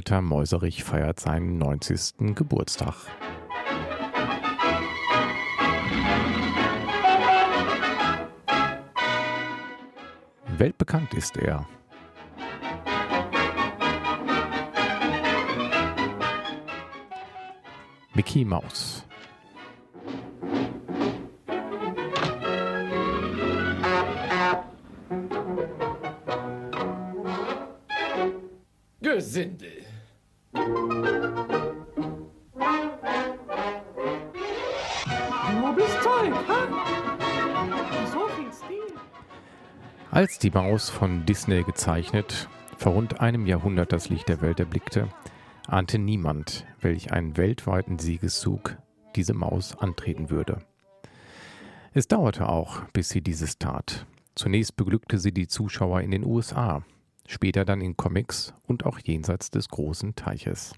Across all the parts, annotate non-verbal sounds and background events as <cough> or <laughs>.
Ein alter Mäuserich feiert seinen 90. Geburtstag. Weltbekannt ist er. Mickey Maus. Gesindel. Als die Maus von Disney gezeichnet vor rund einem Jahrhundert das Licht der Welt erblickte, ahnte niemand, welch einen weltweiten Siegeszug diese Maus antreten würde. Es dauerte auch, bis sie dieses tat. Zunächst beglückte sie die Zuschauer in den USA, später dann in Comics und auch jenseits des großen Teiches.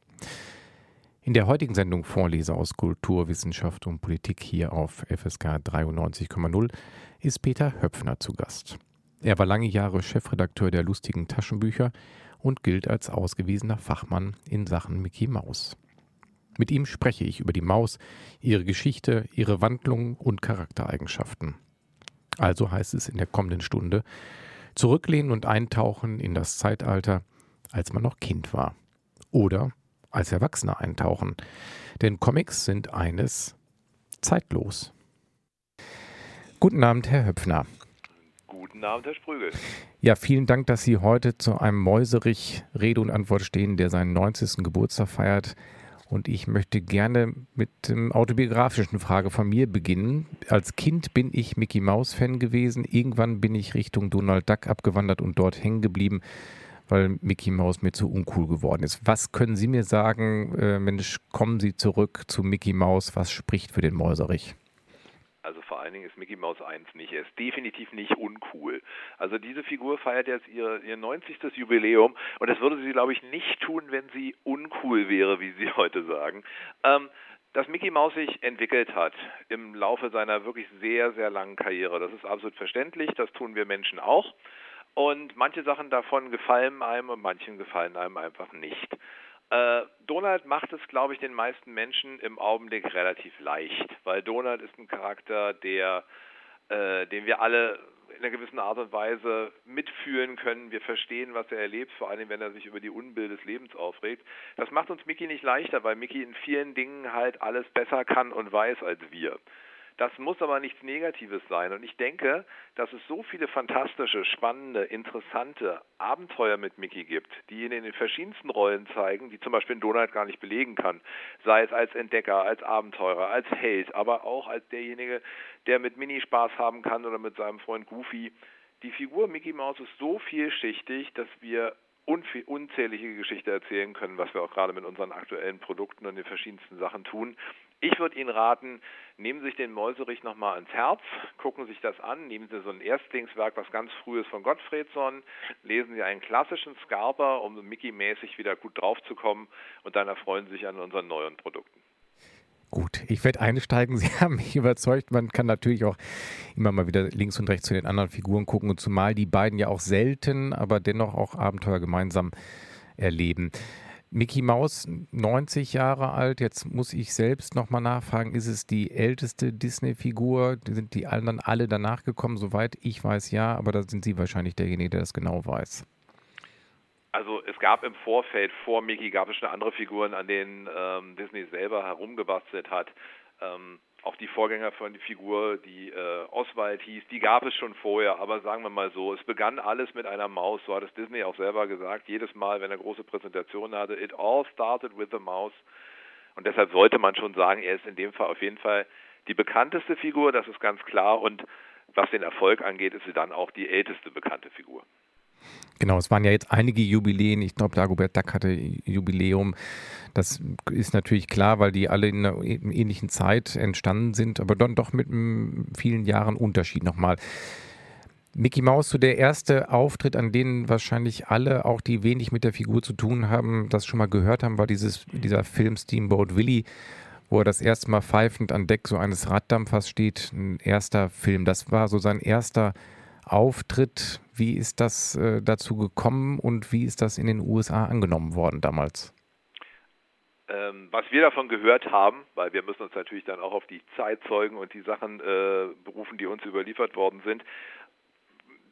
In der heutigen Sendung Vorleser aus Kultur, Wissenschaft und Politik hier auf FSK 93,0 ist Peter Höpfner zu Gast. Er war lange Jahre Chefredakteur der lustigen Taschenbücher und gilt als ausgewiesener Fachmann in Sachen Mickey Maus. Mit ihm spreche ich über die Maus, ihre Geschichte, ihre Wandlung und Charaktereigenschaften. Also heißt es in der kommenden Stunde zurücklehnen und eintauchen in das Zeitalter, als man noch Kind war. Oder als Erwachsener eintauchen. Denn Comics sind eines zeitlos. Guten Abend, Herr Höpfner. Guten Abend, Herr Sprügel. Ja, vielen Dank, dass Sie heute zu einem Mäuserich Rede und Antwort stehen, der seinen 90. Geburtstag feiert. Und ich möchte gerne mit der autobiografischen Frage von mir beginnen. Als Kind bin ich Mickey Mouse Fan gewesen. Irgendwann bin ich Richtung Donald Duck abgewandert und dort hängen geblieben, weil Mickey Mouse mir zu uncool geworden ist. Was können Sie mir sagen, äh, Mensch, kommen Sie zurück zu Mickey Mouse? Was spricht für den Mäuserich? Also vor allen Dingen ist Mickey Mouse 1 nicht. Er ist definitiv nicht uncool. Also diese Figur feiert jetzt ihr, ihr 90. Jubiläum und das würde sie, glaube ich, nicht tun, wenn sie uncool wäre, wie Sie <laughs> heute sagen. Ähm, dass Mickey Mouse sich entwickelt hat im Laufe seiner wirklich sehr, sehr langen Karriere, das ist absolut verständlich. Das tun wir Menschen auch. Und manche Sachen davon gefallen einem und manchen gefallen einem einfach nicht. Äh, Donald macht es, glaube ich, den meisten Menschen im Augenblick relativ leicht, weil Donald ist ein Charakter, der, äh, den wir alle in einer gewissen Art und Weise mitfühlen können. Wir verstehen, was er erlebt, vor allem wenn er sich über die Unbill des Lebens aufregt. Das macht uns Mickey nicht leichter, weil Mickey in vielen Dingen halt alles besser kann und weiß als wir. Das muss aber nichts Negatives sein. Und ich denke, dass es so viele fantastische, spannende, interessante Abenteuer mit Mickey gibt, die ihn in den verschiedensten Rollen zeigen, die zum Beispiel Donald gar nicht belegen kann. Sei es als Entdecker, als Abenteurer, als Held, aber auch als derjenige, der mit Mini Spaß haben kann oder mit seinem Freund Goofy. Die Figur Mickey Mouse ist so vielschichtig, dass wir unzählige Geschichten erzählen können, was wir auch gerade mit unseren aktuellen Produkten und den verschiedensten Sachen tun. Ich würde Ihnen raten, nehmen Sie sich den Mäuserich nochmal ans Herz, gucken Sie sich das an, nehmen Sie so ein Erstlingswerk, was ganz frühes von Gottfriedson, lesen Sie einen klassischen Scarper, um Mickey-mäßig wieder gut draufzukommen und dann erfreuen Sie sich an unseren neuen Produkten. Gut, ich werde einsteigen. <laughs> Sie haben mich überzeugt. Man kann natürlich auch immer mal wieder links und rechts zu den anderen Figuren gucken und zumal die beiden ja auch selten, aber dennoch auch Abenteuer gemeinsam erleben. Mickey Mouse, 90 Jahre alt. Jetzt muss ich selbst nochmal nachfragen, ist es die älteste Disney-Figur? Sind die anderen alle danach gekommen? Soweit ich weiß, ja, aber da sind Sie wahrscheinlich derjenige, der das genau weiß. Also es gab im Vorfeld vor Mickey gab es schon andere Figuren, an denen ähm, Disney selber herumgebastelt hat. Ähm, auch die Vorgänger von die Figur, die äh, Oswald hieß, die gab es schon vorher, aber sagen wir mal so, es begann alles mit einer Maus, so hat es Disney auch selber gesagt, jedes Mal, wenn er große Präsentationen hatte, it all started with the mouse. Und deshalb sollte man schon sagen, er ist in dem Fall auf jeden Fall die bekannteste Figur, das ist ganz klar. Und was den Erfolg angeht, ist sie dann auch die älteste bekannte Figur. Genau, es waren ja jetzt einige Jubiläen. Ich glaube, Dagobert Duck hatte Jubiläum. Das ist natürlich klar, weil die alle in einer ähnlichen Zeit entstanden sind, aber dann doch mit vielen Jahren Unterschied nochmal. Mickey Mouse, so der erste Auftritt, an den wahrscheinlich alle, auch die wenig mit der Figur zu tun haben, das schon mal gehört haben, war dieses, dieser Film Steamboat Willie, wo er das erste Mal pfeifend an Deck so eines Raddampfers steht. Ein erster Film. Das war so sein erster Auftritt. Wie ist das äh, dazu gekommen und wie ist das in den USA angenommen worden damals? Ähm, was wir davon gehört haben, weil wir müssen uns natürlich dann auch auf die Zeitzeugen und die Sachen äh, berufen, die uns überliefert worden sind,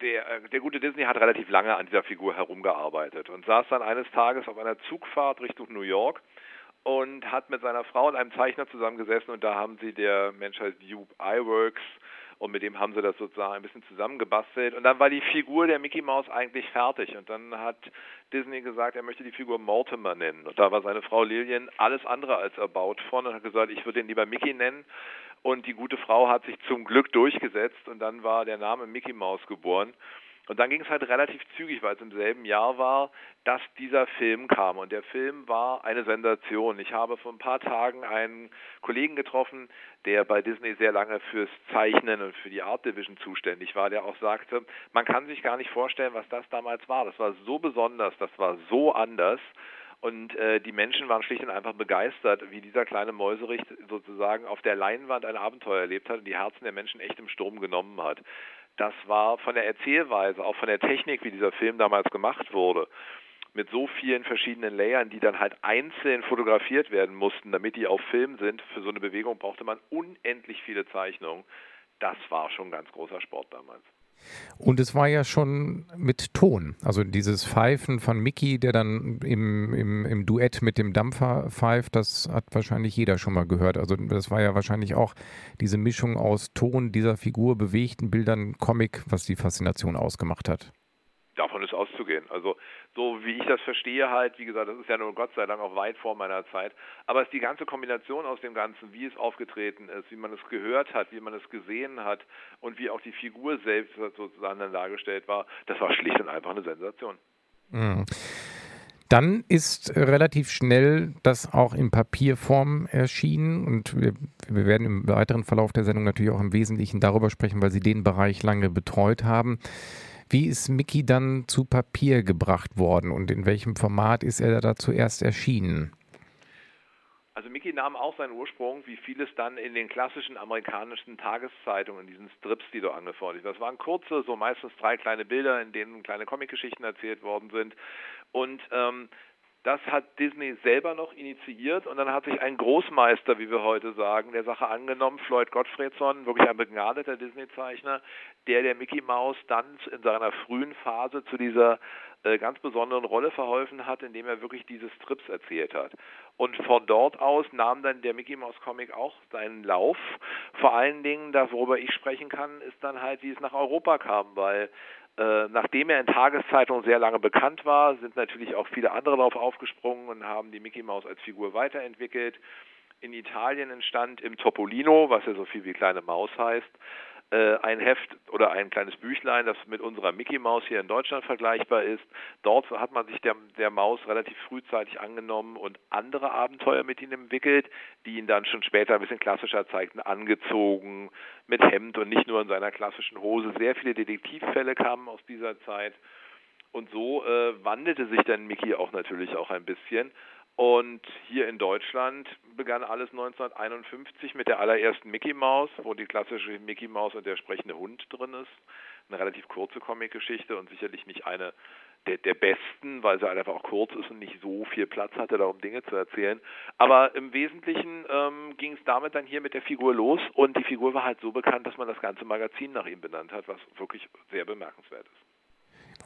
der, äh, der gute Disney hat relativ lange an dieser Figur herumgearbeitet und saß dann eines Tages auf einer Zugfahrt Richtung New York und hat mit seiner Frau und einem Zeichner zusammengesessen und da haben sie, der Mensch heißt Jupe Iworks, und mit dem haben sie das sozusagen ein bisschen zusammengebastelt. Und dann war die Figur der Mickey Mouse eigentlich fertig. Und dann hat Disney gesagt, er möchte die Figur Mortimer nennen. Und da war seine Frau Lillian alles andere als erbaut von und hat gesagt, ich würde ihn lieber Mickey nennen. Und die gute Frau hat sich zum Glück durchgesetzt. Und dann war der Name Mickey Mouse geboren. Und dann ging es halt relativ zügig, weil es im selben Jahr war, dass dieser Film kam. Und der Film war eine Sensation. Ich habe vor ein paar Tagen einen Kollegen getroffen, der bei Disney sehr lange fürs Zeichnen und für die Art Division zuständig war, der auch sagte, man kann sich gar nicht vorstellen, was das damals war. Das war so besonders, das war so anders. Und äh, die Menschen waren schlicht und einfach begeistert, wie dieser kleine Mäuserich sozusagen auf der Leinwand ein Abenteuer erlebt hat und die Herzen der Menschen echt im Sturm genommen hat. Das war von der Erzählweise, auch von der Technik, wie dieser Film damals gemacht wurde, mit so vielen verschiedenen Layern, die dann halt einzeln fotografiert werden mussten, damit die auf Film sind. Für so eine Bewegung brauchte man unendlich viele Zeichnungen. Das war schon ganz großer Sport damals. Und es war ja schon mit Ton. Also dieses Pfeifen von Mickey, der dann im, im, im Duett mit dem Dampfer pfeift, das hat wahrscheinlich jeder schon mal gehört. Also das war ja wahrscheinlich auch diese Mischung aus Ton dieser Figur, bewegten Bildern, Comic, was die Faszination ausgemacht hat. Davon ist auszugehen. Also so wie ich das verstehe halt, wie gesagt, das ist ja nur Gott sei Dank auch weit vor meiner Zeit, aber es ist die ganze Kombination aus dem Ganzen, wie es aufgetreten ist, wie man es gehört hat, wie man es gesehen hat und wie auch die Figur selbst sozusagen dann dargestellt war, das war schlicht und einfach eine Sensation. Mhm. Dann ist relativ schnell das auch in Papierform erschienen und wir, wir, werden im weiteren Verlauf der Sendung natürlich auch im Wesentlichen darüber sprechen, weil Sie den Bereich lange betreut haben. Wie ist Mickey dann zu Papier gebracht worden und in welchem Format ist er da zuerst erschienen? Also Mickey nahm auch seinen Ursprung, wie vieles dann in den klassischen amerikanischen Tageszeitungen, diesen Strips, die da angefordert Das waren kurze, so meistens drei kleine Bilder, in denen kleine Comicgeschichten erzählt worden sind. Und ähm, das hat Disney selber noch initiiert und dann hat sich ein Großmeister, wie wir heute sagen, der Sache angenommen, Floyd Gottfriedson, wirklich ein begnadeter Disney-Zeichner, der der Mickey Mouse dann in seiner frühen Phase zu dieser äh, ganz besonderen Rolle verholfen hat, indem er wirklich diese Strips erzählt hat. Und von dort aus nahm dann der Mickey Mouse Comic auch seinen Lauf. Vor allen Dingen, das, worüber ich sprechen kann, ist dann halt, wie es nach Europa kam, weil nachdem er in Tageszeitungen sehr lange bekannt war, sind natürlich auch viele andere darauf aufgesprungen und haben die Mickey Mouse als Figur weiterentwickelt. In Italien entstand im Topolino, was ja so viel wie kleine Maus heißt, äh, ein Heft oder ein kleines Büchlein, das mit unserer Mickey Maus hier in Deutschland vergleichbar ist. Dort hat man sich der, der Maus relativ frühzeitig angenommen und andere Abenteuer mit ihm entwickelt, die ihn dann schon später ein bisschen klassischer zeigten, angezogen, mit Hemd und nicht nur in seiner klassischen Hose. Sehr viele Detektivfälle kamen aus dieser Zeit. Und so äh, wandelte sich dann Mickey auch natürlich auch ein bisschen. Und hier in Deutschland begann alles 1951 mit der allerersten Mickey Mouse, wo die klassische Mickey Mouse und der sprechende Hund drin ist. Eine relativ kurze Comicgeschichte und sicherlich nicht eine der, der besten, weil sie einfach auch kurz ist und nicht so viel Platz hatte, darum Dinge zu erzählen. Aber im Wesentlichen ähm, ging es damit dann hier mit der Figur los und die Figur war halt so bekannt, dass man das ganze Magazin nach ihm benannt hat, was wirklich sehr bemerkenswert ist.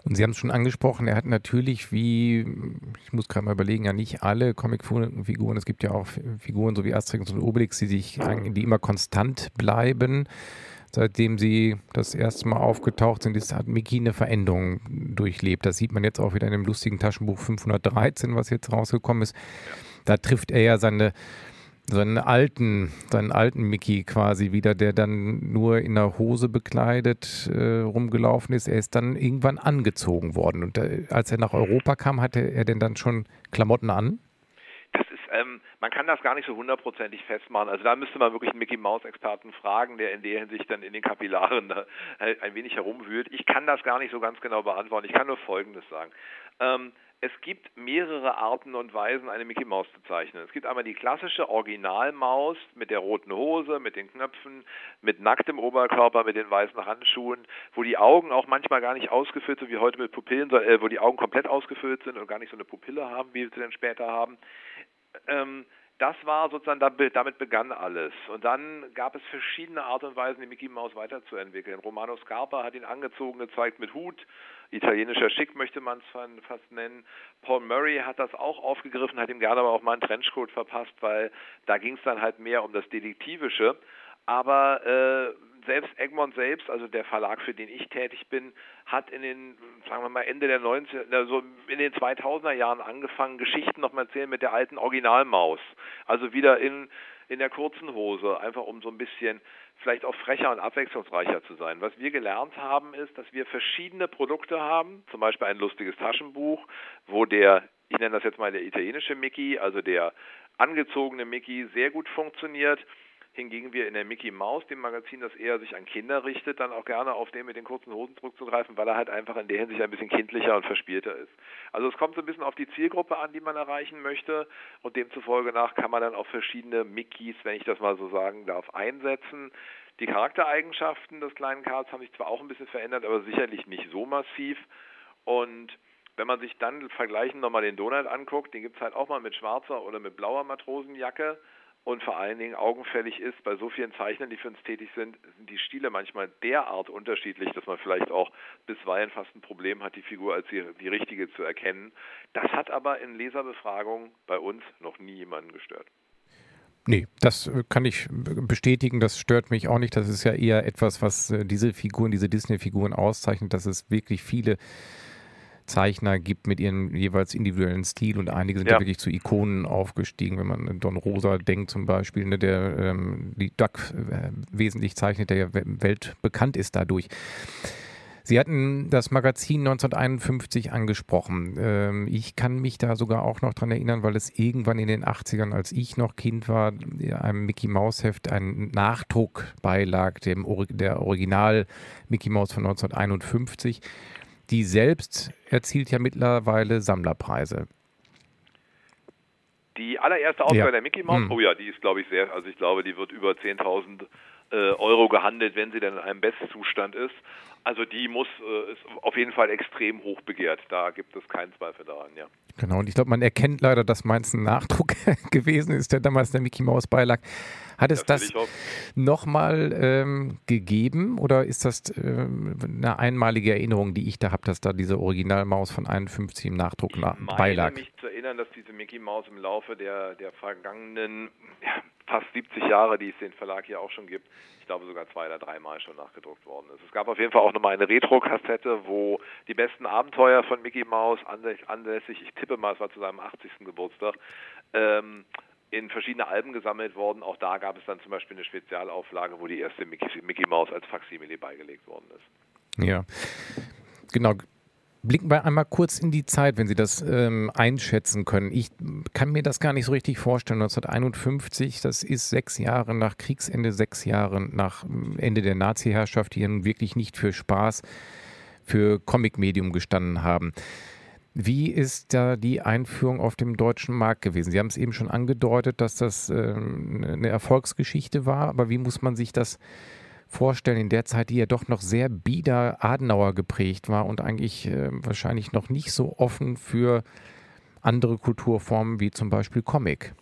Und Sie haben es schon angesprochen, er hat natürlich wie, ich muss gerade mal überlegen, ja nicht alle Comicfiguren, es gibt ja auch Figuren so wie Asterix und Obelix, die sich, die immer konstant bleiben. Seitdem sie das erste Mal aufgetaucht sind, ist, hat Mickey eine Veränderung durchlebt. Das sieht man jetzt auch wieder in dem lustigen Taschenbuch 513, was jetzt rausgekommen ist. Da trifft er ja seine seinen alten, seinen alten Mickey quasi wieder, der dann nur in der Hose bekleidet äh, rumgelaufen ist. Er ist dann irgendwann angezogen worden. Und äh, als er nach Europa kam, hatte er denn dann schon Klamotten an? Das ist, ähm, man kann das gar nicht so hundertprozentig festmachen. Also da müsste man wirklich einen Mickey Mouse Experten fragen, der in der Hinsicht dann in den Kapillaren da ein wenig herumwühlt. Ich kann das gar nicht so ganz genau beantworten. Ich kann nur Folgendes sagen. Ähm, es gibt mehrere Arten und Weisen, eine Mickey Maus zu zeichnen. Es gibt einmal die klassische Originalmaus mit der roten Hose, mit den Knöpfen, mit nacktem Oberkörper, mit den weißen Handschuhen, wo die Augen auch manchmal gar nicht ausgefüllt sind, wie heute mit Pupillen, äh, wo die Augen komplett ausgefüllt sind und gar nicht so eine Pupille haben, wie wir sie dann später haben. Ähm, das war sozusagen, damit begann alles. Und dann gab es verschiedene Art und Weisen, die Mickey Mouse weiterzuentwickeln. Romano Scarpa hat ihn angezogen gezeigt mit Hut, italienischer Schick möchte man es fast nennen. Paul Murray hat das auch aufgegriffen, hat ihm gerne aber auch mal einen Trenchcoat verpasst, weil da ging es dann halt mehr um das Detektivische. Aber äh, selbst Egmont selbst, also der Verlag, für den ich tätig bin, hat in den, sagen wir mal, Ende der 90 also in den 2000er Jahren angefangen, Geschichten nochmal erzählen mit der alten Originalmaus. Also wieder in, in der kurzen Hose, einfach um so ein bisschen vielleicht auch frecher und abwechslungsreicher zu sein. Was wir gelernt haben, ist, dass wir verschiedene Produkte haben, zum Beispiel ein lustiges Taschenbuch, wo der, ich nenne das jetzt mal der italienische Mickey, also der angezogene Mickey, sehr gut funktioniert hingegen wir in der Mickey Mouse, dem Magazin, das eher sich an Kinder richtet, dann auch gerne auf den mit den kurzen Hosen zurückzugreifen, weil er halt einfach in der Hinsicht ein bisschen kindlicher und verspielter ist. Also es kommt so ein bisschen auf die Zielgruppe an, die man erreichen möchte und demzufolge nach kann man dann auch verschiedene Mickeys, wenn ich das mal so sagen darf, einsetzen. Die Charaktereigenschaften des kleinen Karls haben sich zwar auch ein bisschen verändert, aber sicherlich nicht so massiv und wenn man sich dann vergleichen nochmal den Donald anguckt, den gibt es halt auch mal mit schwarzer oder mit blauer Matrosenjacke und vor allen Dingen augenfällig ist, bei so vielen Zeichnern, die für uns tätig sind, sind die Stile manchmal derart unterschiedlich, dass man vielleicht auch bisweilen fast ein Problem hat, die Figur als die, die richtige zu erkennen. Das hat aber in Leserbefragungen bei uns noch nie jemanden gestört. Nee, das äh, kann ich bestätigen, das stört mich auch nicht. Das ist ja eher etwas, was äh, diese Figuren, diese Disney-Figuren auszeichnet, dass es wirklich viele Zeichner gibt mit ihrem jeweils individuellen Stil und einige sind ja, ja wirklich zu Ikonen aufgestiegen, wenn man an Don Rosa denkt zum Beispiel, ne, der ähm, die Duck äh, wesentlich zeichnet, der ja weltbekannt ist dadurch. Sie hatten das Magazin 1951 angesprochen. Ähm, ich kann mich da sogar auch noch dran erinnern, weil es irgendwann in den 80ern, als ich noch Kind war, einem Mickey Mouse Heft ein Nachdruck beilag, dem, der Original Mickey Mouse von 1951 die selbst erzielt ja mittlerweile Sammlerpreise. Die allererste Ausgabe ja. der Mickey Mouse, hm. oh ja, die ist, glaube ich, sehr, also ich glaube, die wird über 10.000 äh, Euro gehandelt, wenn sie dann in einem Bestzustand ist. Also die muss äh, ist auf jeden Fall extrem hoch begehrt. Da gibt es keinen Zweifel daran, ja. Genau, und ich glaube, man erkennt leider, dass meins ein Nachdruck <laughs> gewesen ist, der damals der Mickey Mouse Beilag. Hat es das, das nochmal ähm, gegeben oder ist das ähm, eine einmalige Erinnerung, die ich da habe, dass da diese Originalmaus von 51 im Nachdruck ich meine beilag? mich zu erinnern, dass diese Mickey Maus im Laufe der, der vergangenen ja, fast 70 Jahre, die es den Verlag hier auch schon gibt, ich glaube sogar zwei oder dreimal schon nachgedruckt worden ist. Es gab auf jeden Fall auch nochmal eine Retro-Kassette, wo die besten Abenteuer von Mickey Mouse anlässlich, ich tippe mal, es war zu seinem 80. Geburtstag, ähm, in verschiedene Alben gesammelt worden. Auch da gab es dann zum Beispiel eine Spezialauflage, wo die erste Mickey, Mickey Mouse als Faksimile beigelegt worden ist. Ja, genau. Blicken wir einmal kurz in die Zeit, wenn Sie das ähm, einschätzen können. Ich kann mir das gar nicht so richtig vorstellen. 1951, das ist sechs Jahre nach Kriegsende, sechs Jahre nach ähm, Ende der Nazi-Herrschaft, die ja nun wirklich nicht für Spaß, für Comic-Medium gestanden haben. Wie ist da die Einführung auf dem deutschen Markt gewesen? Sie haben es eben schon angedeutet, dass das äh, eine Erfolgsgeschichte war, aber wie muss man sich das vorstellen in der Zeit, die ja doch noch sehr bieder Adenauer geprägt war und eigentlich äh, wahrscheinlich noch nicht so offen für andere Kulturformen wie zum Beispiel Comic?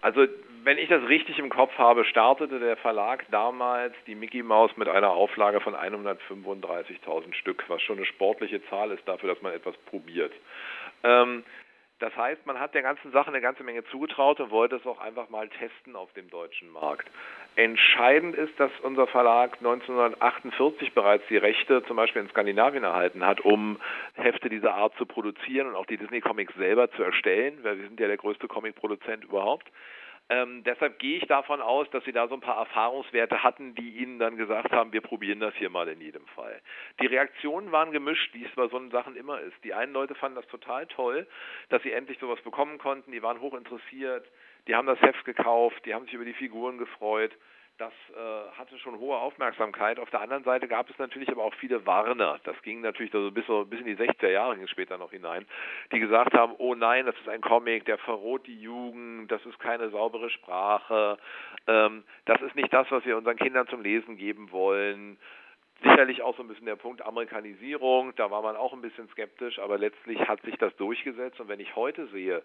Also wenn ich das richtig im Kopf habe, startete der Verlag damals die Mickey Mouse mit einer Auflage von 135.000 Stück, was schon eine sportliche Zahl ist dafür, dass man etwas probiert. Ähm, das heißt, man hat der ganzen Sache eine ganze Menge zugetraut und wollte es auch einfach mal testen auf dem deutschen Markt. Entscheidend ist, dass unser Verlag 1948 bereits die Rechte zum Beispiel in Skandinavien erhalten hat, um Hefte dieser Art zu produzieren und auch die Disney Comics selber zu erstellen, weil wir sind ja der größte Comicproduzent überhaupt. Ähm, deshalb gehe ich davon aus, dass Sie da so ein paar Erfahrungswerte hatten, die Ihnen dann gesagt haben, wir probieren das hier mal in jedem Fall. Die Reaktionen waren gemischt, wie es bei so Sachen immer ist. Die einen Leute fanden das total toll, dass sie endlich sowas bekommen konnten, die waren hoch interessiert, die haben das Heft gekauft, die haben sich über die Figuren gefreut das äh, hatte schon hohe Aufmerksamkeit. Auf der anderen Seite gab es natürlich aber auch viele Warner. Das ging natürlich so bis, so bis in die 60er Jahre später noch hinein, die gesagt haben, oh nein, das ist ein Comic, der verroht die Jugend, das ist keine saubere Sprache, ähm, das ist nicht das, was wir unseren Kindern zum Lesen geben wollen. Sicherlich auch so ein bisschen der Punkt Amerikanisierung, da war man auch ein bisschen skeptisch, aber letztlich hat sich das durchgesetzt. Und wenn ich heute sehe,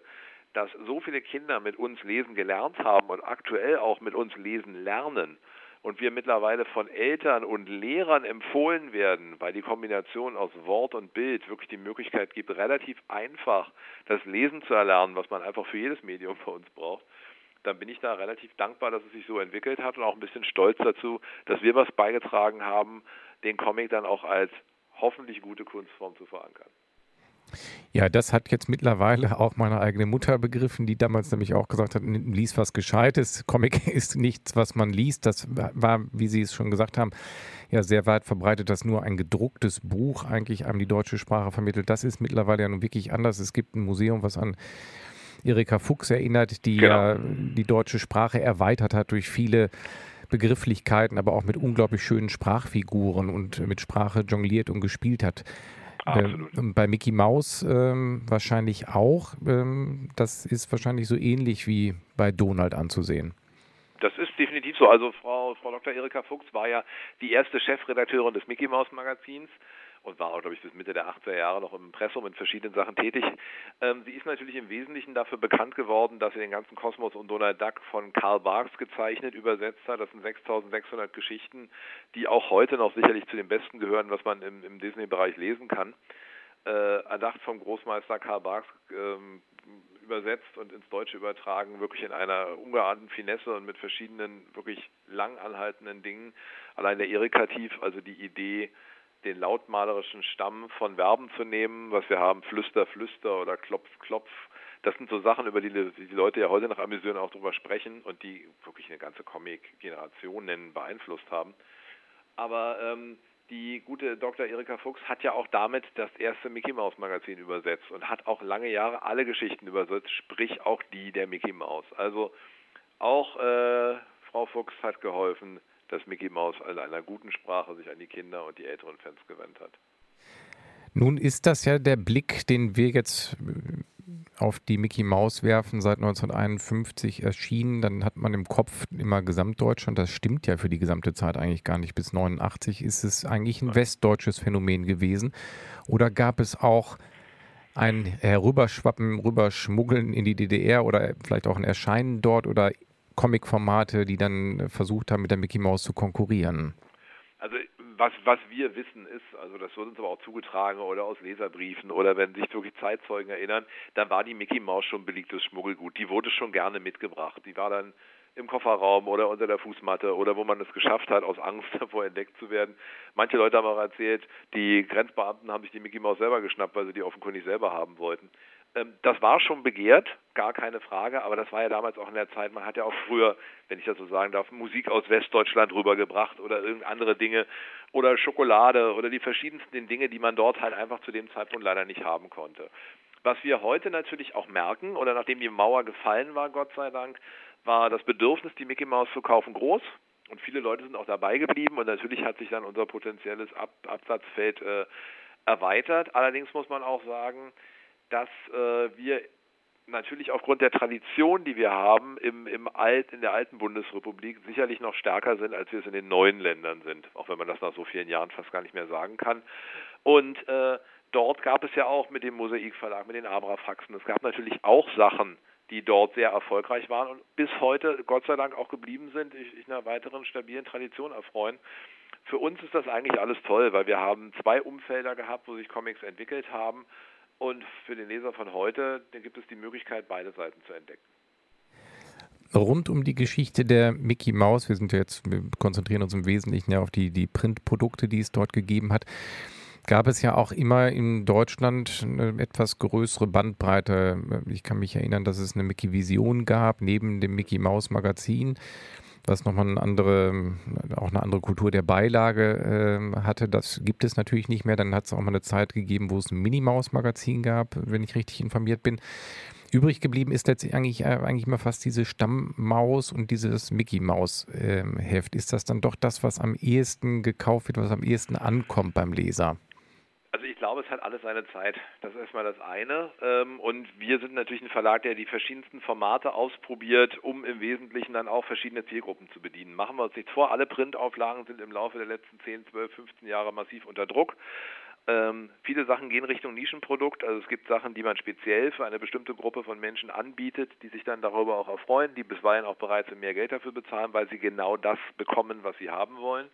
dass so viele Kinder mit uns lesen gelernt haben und aktuell auch mit uns lesen lernen und wir mittlerweile von Eltern und Lehrern empfohlen werden, weil die Kombination aus Wort und Bild wirklich die Möglichkeit gibt, relativ einfach das Lesen zu erlernen, was man einfach für jedes Medium bei uns braucht, dann bin ich da relativ dankbar, dass es sich so entwickelt hat und auch ein bisschen stolz dazu, dass wir was beigetragen haben, den Comic dann auch als hoffentlich gute Kunstform zu verankern. Ja, das hat jetzt mittlerweile auch meine eigene Mutter begriffen, die damals nämlich auch gesagt hat, lies was Gescheites. Comic <laughs> ist nichts, was man liest. Das war, wie Sie es schon gesagt haben, ja sehr weit verbreitet, dass nur ein gedrucktes Buch eigentlich einem die deutsche Sprache vermittelt. Das ist mittlerweile ja nun wirklich anders. Es gibt ein Museum, was an Erika Fuchs erinnert, die genau. ja die deutsche Sprache erweitert hat durch viele Begrifflichkeiten, aber auch mit unglaublich schönen Sprachfiguren und mit Sprache jongliert und gespielt hat. Absolut. Bei Mickey Mouse ähm, wahrscheinlich auch. Ähm, das ist wahrscheinlich so ähnlich wie bei Donald anzusehen. Das ist definitiv so. Also Frau, Frau Dr. Erika Fuchs war ja die erste Chefredakteurin des Mickey Mouse Magazins und war auch, glaube ich, bis Mitte der 80er Jahre noch im Impressum in verschiedenen Sachen tätig. Ähm, sie ist natürlich im Wesentlichen dafür bekannt geworden, dass sie den ganzen Kosmos und Donald Duck von Karl Barks gezeichnet, übersetzt hat. Das sind 6600 Geschichten, die auch heute noch sicherlich zu den besten gehören, was man im, im Disney-Bereich lesen kann. Äh, erdacht vom Großmeister Karl Barks, ähm, übersetzt und ins Deutsche übertragen, wirklich in einer ungeahnten Finesse und mit verschiedenen wirklich lang anhaltenden Dingen. Allein der Erikativ, also die Idee, den lautmalerischen Stamm von Verben zu nehmen, was wir haben, Flüster, Flüster oder Klopf, Klopf. Das sind so Sachen, über die die Leute ja heute nach amüsieren auch drüber sprechen und die wirklich eine ganze Comic-Generation beeinflusst haben. Aber ähm, die gute Dr. Erika Fuchs hat ja auch damit das erste Mickey Mouse Magazin übersetzt und hat auch lange Jahre alle Geschichten übersetzt, sprich auch die der Mickey Mouse. Also auch äh, Frau Fuchs hat geholfen, dass Mickey Mouse in einer guten Sprache sich an die Kinder und die älteren Fans gewandt hat. Nun ist das ja der Blick, den wir jetzt äh, auf die Mickey Mouse werfen, seit 1951 erschienen. Dann hat man im Kopf immer Gesamtdeutschland. Das stimmt ja für die gesamte Zeit eigentlich gar nicht. Bis 89 ist es eigentlich ein westdeutsches Phänomen gewesen. Oder gab es auch ein Herüberschwappen, Rüberschmuggeln in die DDR oder vielleicht auch ein Erscheinen dort oder Comic-Formate, die dann versucht haben, mit der Mickey Mouse zu konkurrieren? Also was, was wir wissen ist, also das wird uns aber auch zugetragen oder aus Leserbriefen oder wenn sich wirklich Zeitzeugen erinnern, dann war die Mickey Mouse schon belegtes Schmuggelgut. Die wurde schon gerne mitgebracht. Die war dann im Kofferraum oder unter der Fußmatte oder wo man es geschafft hat, aus Angst <laughs> davor entdeckt zu werden. Manche Leute haben auch erzählt, die Grenzbeamten haben sich die Mickey Mouse selber geschnappt, weil sie die offenkundig selber haben wollten. Ähm, das war schon begehrt, gar keine Frage, aber das war ja damals auch in der Zeit, man hat ja auch früher, wenn ich das so sagen darf, Musik aus Westdeutschland rübergebracht oder irgendeine andere Dinge oder Schokolade oder die verschiedensten Dinge, die man dort halt einfach zu dem Zeitpunkt leider nicht haben konnte. Was wir heute natürlich auch merken, oder nachdem die Mauer gefallen war, Gott sei Dank, war das Bedürfnis, die Mickey Mouse zu kaufen, groß. Und viele Leute sind auch dabei geblieben und natürlich hat sich dann unser potenzielles Ab Absatzfeld äh, erweitert. Allerdings muss man auch sagen, dass äh, wir natürlich aufgrund der Tradition, die wir haben im, im Alt, in der alten Bundesrepublik, sicherlich noch stärker sind, als wir es in den neuen Ländern sind, auch wenn man das nach so vielen Jahren fast gar nicht mehr sagen kann. Und äh, dort gab es ja auch mit dem Mosaikverlag, mit den Abrafaxen, es gab natürlich auch Sachen, die dort sehr erfolgreich waren und bis heute Gott sei Dank auch geblieben sind, ich, einer weiteren stabilen Tradition erfreuen. Für uns ist das eigentlich alles toll, weil wir haben zwei Umfelder gehabt, wo sich Comics entwickelt haben und für den Leser von heute, da gibt es die Möglichkeit, beide Seiten zu entdecken rund um die Geschichte der Mickey Mouse, wir sind ja jetzt, wir konzentrieren uns im Wesentlichen ja auf die, die Printprodukte, die es dort gegeben hat, gab es ja auch immer in Deutschland eine etwas größere Bandbreite. Ich kann mich erinnern, dass es eine Mickey Vision gab, neben dem Mickey Mouse Magazin, was nochmal eine andere, auch eine andere Kultur der Beilage äh, hatte. Das gibt es natürlich nicht mehr. Dann hat es auch mal eine Zeit gegeben, wo es ein Minnie Maus Magazin gab, wenn ich richtig informiert bin. Übrig geblieben ist letztlich eigentlich, äh, eigentlich mal fast diese Stammmaus und dieses Mickey Maus äh, Heft. Ist das dann doch das, was am ehesten gekauft wird, was am ehesten ankommt beim Leser? Also ich glaube, es hat alles seine Zeit. Das ist erstmal das eine. Ähm, und wir sind natürlich ein Verlag, der die verschiedensten Formate ausprobiert, um im Wesentlichen dann auch verschiedene Zielgruppen zu bedienen. Machen wir uns nichts vor, alle Printauflagen sind im Laufe der letzten 10, 12, 15 Jahre massiv unter Druck. Ähm, viele Sachen gehen Richtung Nischenprodukt. Also es gibt Sachen, die man speziell für eine bestimmte Gruppe von Menschen anbietet, die sich dann darüber auch erfreuen, die bisweilen auch bereit sind, mehr Geld dafür bezahlen, weil sie genau das bekommen, was sie haben wollen.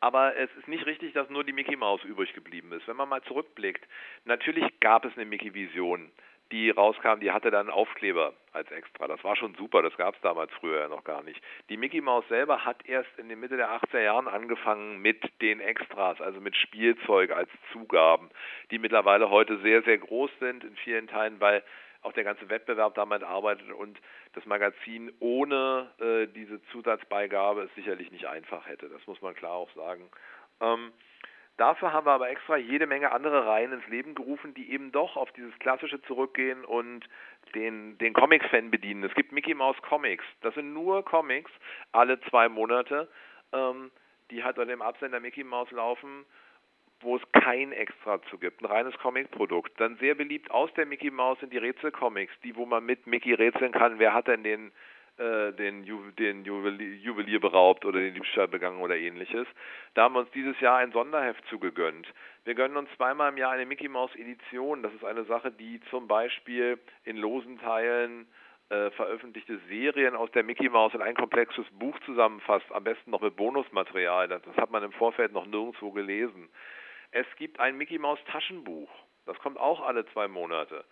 Aber es ist nicht richtig, dass nur die Mickey Mouse übrig geblieben ist. Wenn man mal zurückblickt, natürlich gab es eine Mickey Vision die rauskam, die hatte dann Aufkleber als extra. Das war schon super, das gab es damals früher ja noch gar nicht. Die Mickey Mouse selber hat erst in den Mitte der 80er Jahren angefangen mit den Extras, also mit Spielzeug als Zugaben, die mittlerweile heute sehr, sehr groß sind in vielen Teilen, weil auch der ganze Wettbewerb damit arbeitet und das Magazin ohne äh, diese Zusatzbeigabe es sicherlich nicht einfach hätte. Das muss man klar auch sagen. Ähm, Dafür haben wir aber extra jede Menge andere Reihen ins Leben gerufen, die eben doch auf dieses Klassische zurückgehen und den, den Comic-Fan bedienen. Es gibt Mickey Mouse Comics. Das sind nur Comics, alle zwei Monate, ähm, die halt unter dem Absender Mickey Mouse laufen, wo es kein Extra zu gibt. Ein reines Comic-Produkt. Dann sehr beliebt aus der Mickey Mouse sind die Rätsel-Comics, die, wo man mit Mickey rätseln kann, wer hat denn den äh, den, Ju den Juwelier, Juwelier beraubt oder den Diebstahl begangen oder ähnliches. Da haben wir uns dieses Jahr ein Sonderheft zugegönnt. Wir gönnen uns zweimal im Jahr eine Mickey Mouse Edition. Das ist eine Sache, die zum Beispiel in losen Teilen äh, veröffentlichte Serien aus der Mickey Mouse in ein komplexes Buch zusammenfasst, am besten noch mit Bonusmaterial. Das hat man im Vorfeld noch nirgendwo gelesen. Es gibt ein Mickey Mouse Taschenbuch. Das kommt auch alle zwei Monate,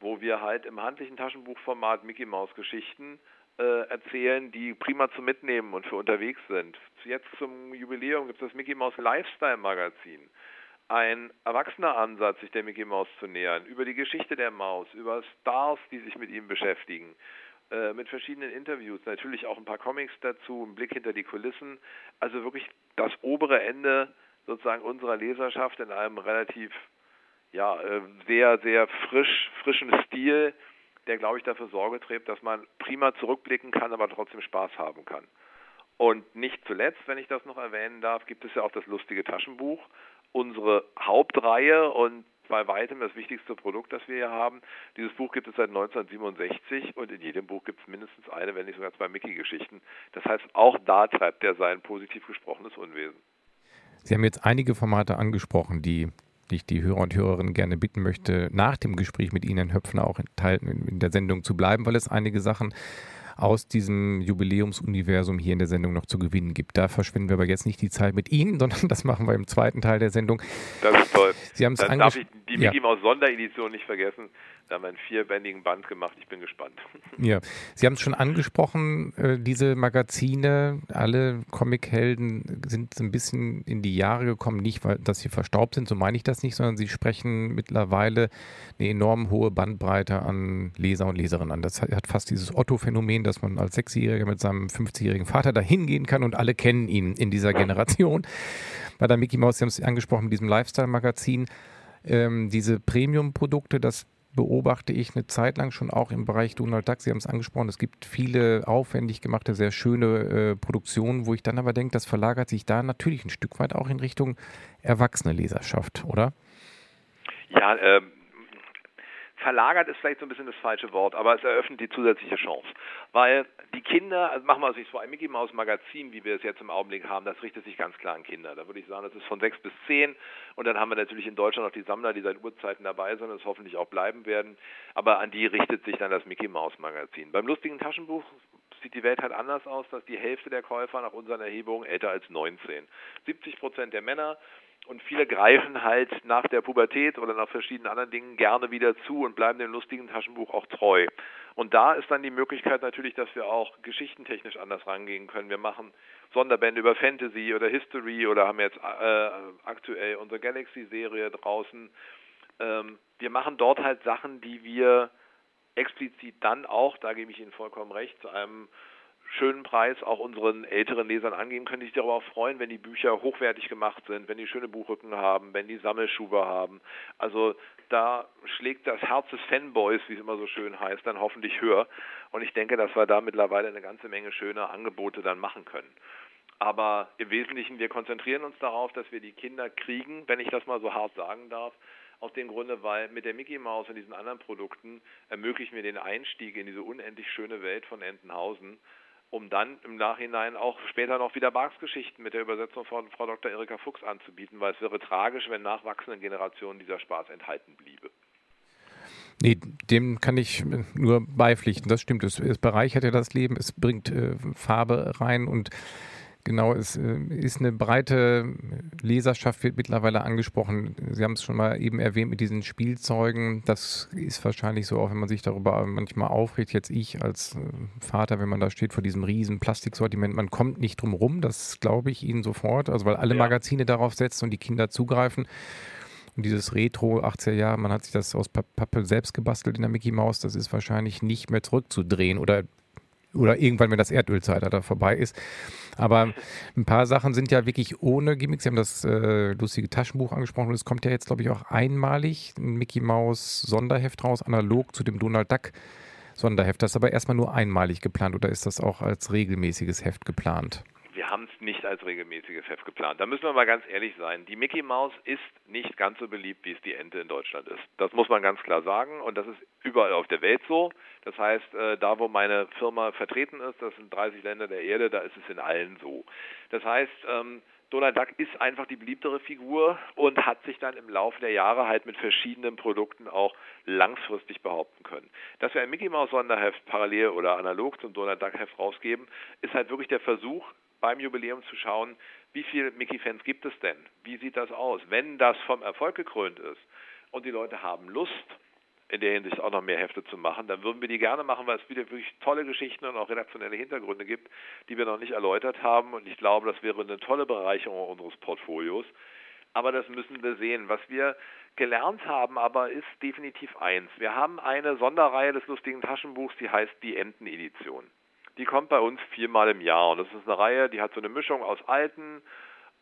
wo wir halt im handlichen Taschenbuchformat Mickey Mouse Geschichten äh, erzählen, die prima zu mitnehmen und für unterwegs sind. Jetzt zum Jubiläum gibt es das Mickey Mouse Lifestyle Magazin. Ein erwachsener Ansatz, sich der Mickey Mouse zu nähern, über die Geschichte der Maus, über Stars, die sich mit ihm beschäftigen, äh, mit verschiedenen Interviews, natürlich auch ein paar Comics dazu, ein Blick hinter die Kulissen. Also wirklich das obere Ende sozusagen unserer Leserschaft in einem relativ ja, äh, sehr, sehr frisch, frischen Stil der, glaube ich, dafür Sorge trägt, dass man prima zurückblicken kann, aber trotzdem Spaß haben kann. Und nicht zuletzt, wenn ich das noch erwähnen darf, gibt es ja auch das lustige Taschenbuch, unsere Hauptreihe und bei weitem das wichtigste Produkt, das wir hier haben. Dieses Buch gibt es seit 1967 und in jedem Buch gibt es mindestens eine, wenn nicht sogar zwei Mickey-Geschichten. Das heißt, auch da treibt er sein positiv gesprochenes Unwesen. Sie haben jetzt einige Formate angesprochen, die ich die Hörer und Hörerinnen gerne bitten möchte, nach dem Gespräch mit Ihnen, Herr Höpfner, auch in der Sendung zu bleiben, weil es einige Sachen aus diesem Jubiläumsuniversum hier in der Sendung noch zu gewinnen gibt. Da verschwinden wir aber jetzt nicht die Zeit mit Ihnen, <laughs> sondern das machen wir im zweiten Teil der Sendung. Das ist toll. Sie haben es Dann darf ich die Mickey Maus Sonderedition nicht vergessen. Da haben wir einen vierbändigen Band gemacht. Ich bin gespannt. <laughs> Ja, Sie haben es schon angesprochen, äh, diese Magazine, alle Comichelden sind so ein bisschen in die Jahre gekommen, nicht weil dass sie verstaubt sind, so meine ich das nicht, sondern sie sprechen mittlerweile eine enorm hohe Bandbreite an Leser und Leserinnen an. Das hat fast dieses Otto-Phänomen, dass man als Sechsjähriger mit seinem 50-jährigen Vater da hingehen kann und alle kennen ihn in dieser Generation. Bei der Mickey Mouse, Sie haben es angesprochen, mit diesem Lifestyle-Magazin, ähm, diese Premium-Produkte, das beobachte ich eine Zeit lang schon auch im Bereich Donald Duck. Sie haben es angesprochen, es gibt viele aufwendig gemachte, sehr schöne äh, Produktionen, wo ich dann aber denke, das verlagert sich da natürlich ein Stück weit auch in Richtung erwachsene Leserschaft, oder? Ja, ähm, verlagert ist vielleicht so ein bisschen das falsche Wort, aber es eröffnet die zusätzliche Chance. Weil die Kinder, also machen wir uns nicht vor, ein Mickey Mouse Magazin, wie wir es jetzt im Augenblick haben, das richtet sich ganz klar an Kinder. Da würde ich sagen, das ist von sechs bis zehn und dann haben wir natürlich in Deutschland noch die Sammler, die seit Urzeiten dabei sind und es hoffentlich auch bleiben werden. Aber an die richtet sich dann das Mickey Mouse Magazin. Beim lustigen Taschenbuch sieht die Welt halt anders aus, dass die Hälfte der Käufer nach unseren Erhebungen älter als 19. 70 Prozent der Männer und viele greifen halt nach der Pubertät oder nach verschiedenen anderen Dingen gerne wieder zu und bleiben dem lustigen Taschenbuch auch treu. Und da ist dann die Möglichkeit natürlich, dass wir auch geschichtentechnisch anders rangehen können. Wir machen Sonderbände über Fantasy oder History oder haben jetzt äh, aktuell unsere Galaxy-Serie draußen. Ähm, wir machen dort halt Sachen, die wir explizit dann auch, da gebe ich Ihnen vollkommen recht, zu einem schönen Preis auch unseren älteren Lesern angeben können, die sich darüber auch freuen, wenn die Bücher hochwertig gemacht sind, wenn die schöne Buchrücken haben, wenn die Sammelschuhe haben. Also da schlägt das Herz des Fanboys, wie es immer so schön heißt, dann hoffentlich höher. Und ich denke, dass wir da mittlerweile eine ganze Menge schöner Angebote dann machen können. Aber im Wesentlichen, wir konzentrieren uns darauf, dass wir die Kinder kriegen, wenn ich das mal so hart sagen darf, aus dem Grunde, weil mit der Mickey Mouse und diesen anderen Produkten ermöglichen wir den Einstieg in diese unendlich schöne Welt von Entenhausen um dann im Nachhinein auch später noch wieder Barks-Geschichten mit der Übersetzung von Frau Dr. Erika Fuchs anzubieten, weil es wäre tragisch, wenn nachwachsenden Generationen dieser Spaß enthalten bliebe. Nee, dem kann ich nur beipflichten. Das stimmt. Es, es bereichert ja das Leben, es bringt äh, Farbe rein und Genau, es äh, ist eine breite Leserschaft, wird mittlerweile angesprochen. Sie haben es schon mal eben erwähnt mit diesen Spielzeugen. Das ist wahrscheinlich so, auch wenn man sich darüber manchmal aufregt. Jetzt ich als äh, Vater, wenn man da steht vor diesem riesen Plastiksortiment, man kommt nicht drum rum, das glaube ich Ihnen sofort. Also weil alle ja. Magazine darauf setzen und die Kinder zugreifen. Und dieses Retro 80er Jahre, man hat sich das aus Pappe selbst gebastelt in der Mickey Maus, das ist wahrscheinlich nicht mehr zurückzudrehen oder oder irgendwann, wenn das Erdölzeitalter vorbei ist. Aber ein paar Sachen sind ja wirklich ohne Gimmicks. Sie haben das äh, lustige Taschenbuch angesprochen und es kommt ja jetzt, glaube ich, auch einmalig ein Mickey Mouse Sonderheft raus, analog zu dem Donald Duck Sonderheft. Das ist aber erstmal nur einmalig geplant oder ist das auch als regelmäßiges Heft geplant? Wir haben es nicht als regelmäßiges Heft geplant. Da müssen wir mal ganz ehrlich sein. Die Mickey Maus ist nicht ganz so beliebt, wie es die Ente in Deutschland ist. Das muss man ganz klar sagen und das ist überall auf der Welt so. Das heißt, äh, da wo meine Firma vertreten ist, das sind 30 Länder der Erde, da ist es in allen so. Das heißt, ähm, Donald Duck ist einfach die beliebtere Figur und hat sich dann im Laufe der Jahre halt mit verschiedenen Produkten auch langfristig behaupten können. Dass wir ein Mickey Mouse Sonderheft parallel oder analog zum Donald Duck Heft rausgeben, ist halt wirklich der Versuch, beim Jubiläum zu schauen, wie viele Mickey-Fans gibt es denn? Wie sieht das aus? Wenn das vom Erfolg gekrönt ist und die Leute haben Lust, in der Hinsicht auch noch mehr Hefte zu machen, dann würden wir die gerne machen, weil es wieder wirklich tolle Geschichten und auch redaktionelle Hintergründe gibt, die wir noch nicht erläutert haben. Und ich glaube, das wäre eine tolle Bereicherung unseres Portfolios. Aber das müssen wir sehen. Was wir gelernt haben, aber ist definitiv eins. Wir haben eine Sonderreihe des lustigen Taschenbuchs, die heißt die Entenedition die kommt bei uns viermal im Jahr. Und das ist eine Reihe, die hat so eine Mischung aus alten,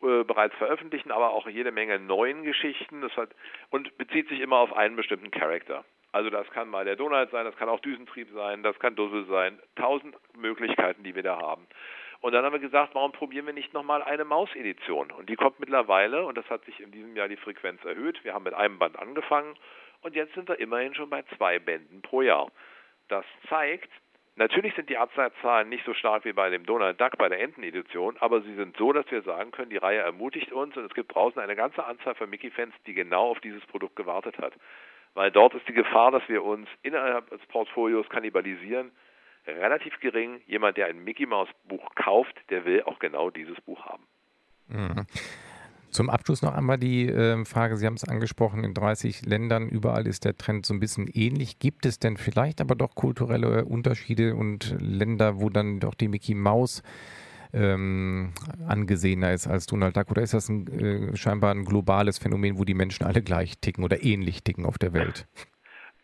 äh, bereits veröffentlichten, aber auch jede Menge neuen Geschichten. Das hat, und bezieht sich immer auf einen bestimmten Charakter. Also das kann mal der Donald sein, das kann auch Düsentrieb sein, das kann Dussel sein. Tausend Möglichkeiten, die wir da haben. Und dann haben wir gesagt, warum probieren wir nicht nochmal eine Maus-Edition? Und die kommt mittlerweile, und das hat sich in diesem Jahr die Frequenz erhöht. Wir haben mit einem Band angefangen und jetzt sind wir immerhin schon bei zwei Bänden pro Jahr. Das zeigt, Natürlich sind die Absatzzahlen nicht so stark wie bei dem Donald Duck bei der Entenedition, aber sie sind so, dass wir sagen können, die Reihe ermutigt uns und es gibt draußen eine ganze Anzahl von Mickey-Fans, die genau auf dieses Produkt gewartet hat. Weil dort ist die Gefahr, dass wir uns innerhalb des Portfolios kannibalisieren, relativ gering. Jemand, der ein Mickey Maus Buch kauft, der will auch genau dieses Buch haben. Mhm. Zum Abschluss noch einmal die äh, Frage, Sie haben es angesprochen, in 30 Ländern überall ist der Trend so ein bisschen ähnlich. Gibt es denn vielleicht aber doch kulturelle Unterschiede und Länder, wo dann doch die Mickey Maus ähm, angesehener ist als Donald Duck? Oder ist das ein, äh, scheinbar ein globales Phänomen, wo die Menschen alle gleich ticken oder ähnlich ticken auf der Welt?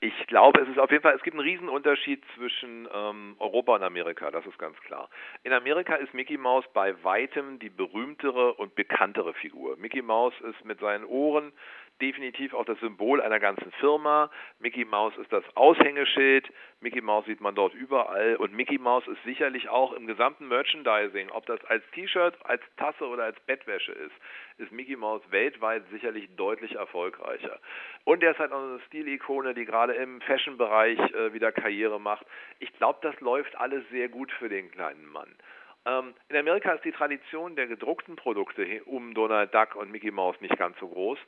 Ich glaube, es ist auf jeden Fall, es gibt einen Riesenunterschied zwischen ähm, Europa und Amerika, das ist ganz klar. In Amerika ist Mickey Mouse bei weitem die berühmtere und bekanntere Figur. Mickey Mouse ist mit seinen Ohren definitiv auch das Symbol einer ganzen Firma. Mickey Mouse ist das Aushängeschild. Mickey Mouse sieht man dort überall. Und Mickey Mouse ist sicherlich auch im gesamten Merchandising, ob das als T-Shirt, als Tasse oder als Bettwäsche ist, ist Mickey Mouse weltweit sicherlich deutlich erfolgreicher. Und er ist halt auch eine Stilikone, die gerade im Fashion-Bereich äh, wieder Karriere macht. Ich glaube, das läuft alles sehr gut für den kleinen Mann. Ähm, in Amerika ist die Tradition der gedruckten Produkte um Donald Duck und Mickey Mouse nicht ganz so groß.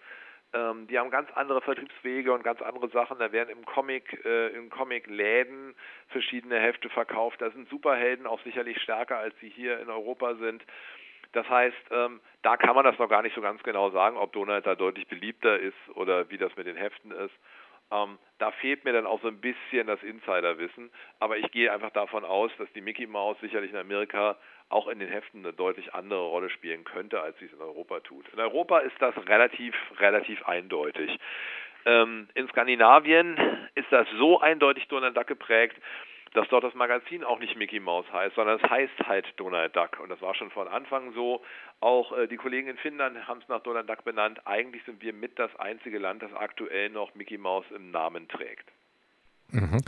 Ähm, die haben ganz andere Vertriebswege und ganz andere Sachen. Da werden im Comic, äh, in Comic-Läden verschiedene Hefte verkauft. Da sind Superhelden auch sicherlich stärker, als sie hier in Europa sind. Das heißt, ähm, da kann man das noch gar nicht so ganz genau sagen, ob Donald da deutlich beliebter ist oder wie das mit den Heften ist. Ähm, da fehlt mir dann auch so ein bisschen das Insiderwissen. Aber ich gehe einfach davon aus, dass die Mickey Mouse sicherlich in Amerika auch in den Heften eine deutlich andere Rolle spielen könnte, als sie es in Europa tut. In Europa ist das relativ, relativ eindeutig. Ähm, in Skandinavien ist das so eindeutig Donald Duck geprägt, dass dort das Magazin auch nicht Mickey Mouse heißt, sondern es heißt halt Donald Duck. Und das war schon von Anfang so. Auch äh, die Kollegen in Finnland haben es nach Donald Duck benannt. Eigentlich sind wir mit das einzige Land, das aktuell noch Mickey Mouse im Namen trägt. Mhm.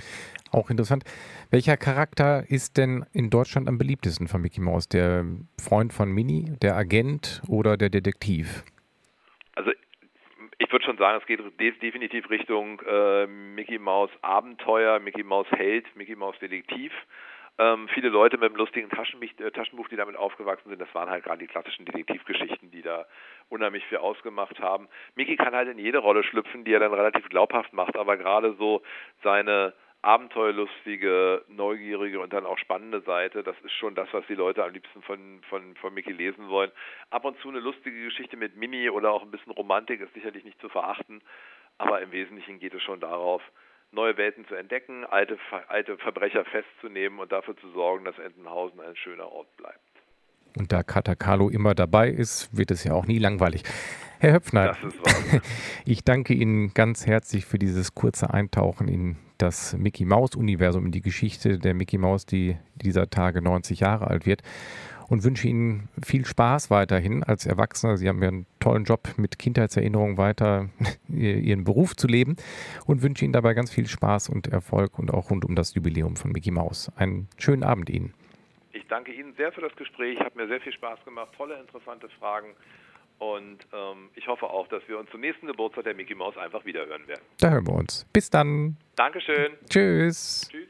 Auch interessant. Welcher Charakter ist denn in Deutschland am beliebtesten von Mickey Mouse? Der Freund von Minnie, der Agent oder der Detektiv? Ich würde schon sagen, es geht definitiv Richtung äh, Mickey Mouse Abenteuer, Mickey Mouse Held, Mickey Mouse Detektiv. Ähm, viele Leute mit einem lustigen äh, Taschenbuch, die damit aufgewachsen sind, das waren halt gerade die klassischen Detektivgeschichten, die da unheimlich viel ausgemacht haben. Mickey kann halt in jede Rolle schlüpfen, die er dann relativ glaubhaft macht, aber gerade so seine abenteuerlustige, dann auch spannende Seite. Das ist schon das, was die Leute am liebsten von, von, von Mickey lesen wollen. Ab und zu eine lustige Geschichte mit Mini oder auch ein bisschen Romantik ist sicherlich nicht zu verachten, aber im Wesentlichen geht es schon darauf, neue Welten zu entdecken, alte, alte Verbrecher festzunehmen und dafür zu sorgen, dass Entenhausen ein schöner Ort bleibt. Und da Katakalo immer dabei ist, wird es ja auch nie langweilig. Herr Höpfner, <laughs> ich danke Ihnen ganz herzlich für dieses kurze Eintauchen in das Mickey Maus Universum, in die Geschichte der Mickey Maus, die dieser Tage 90 Jahre alt wird. Und wünsche Ihnen viel Spaß weiterhin als Erwachsener. Sie haben ja einen tollen Job mit Kindheitserinnerungen weiter <laughs> Ihren Beruf zu leben und wünsche Ihnen dabei ganz viel Spaß und Erfolg und auch rund um das Jubiläum von Mickey Maus. Einen schönen Abend Ihnen. Ich danke Ihnen sehr für das Gespräch. Hat mir sehr viel Spaß gemacht. Tolle, interessante Fragen. Und ähm, ich hoffe auch, dass wir uns zum nächsten Geburtstag der Mickey Mouse einfach wieder hören werden. Da hören wir uns. Bis dann. Dankeschön. Tschüss. Tschüss.